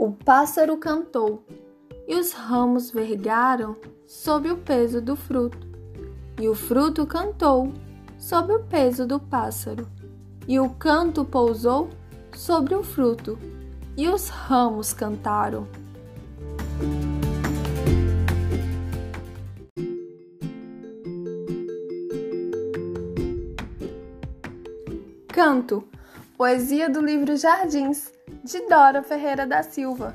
O pássaro cantou, e os ramos vergaram sob o peso do fruto, e o fruto cantou sob o peso do pássaro, e o canto pousou sobre o fruto, e os ramos cantaram. Canto, poesia do livro Jardins, de Dora Ferreira da Silva.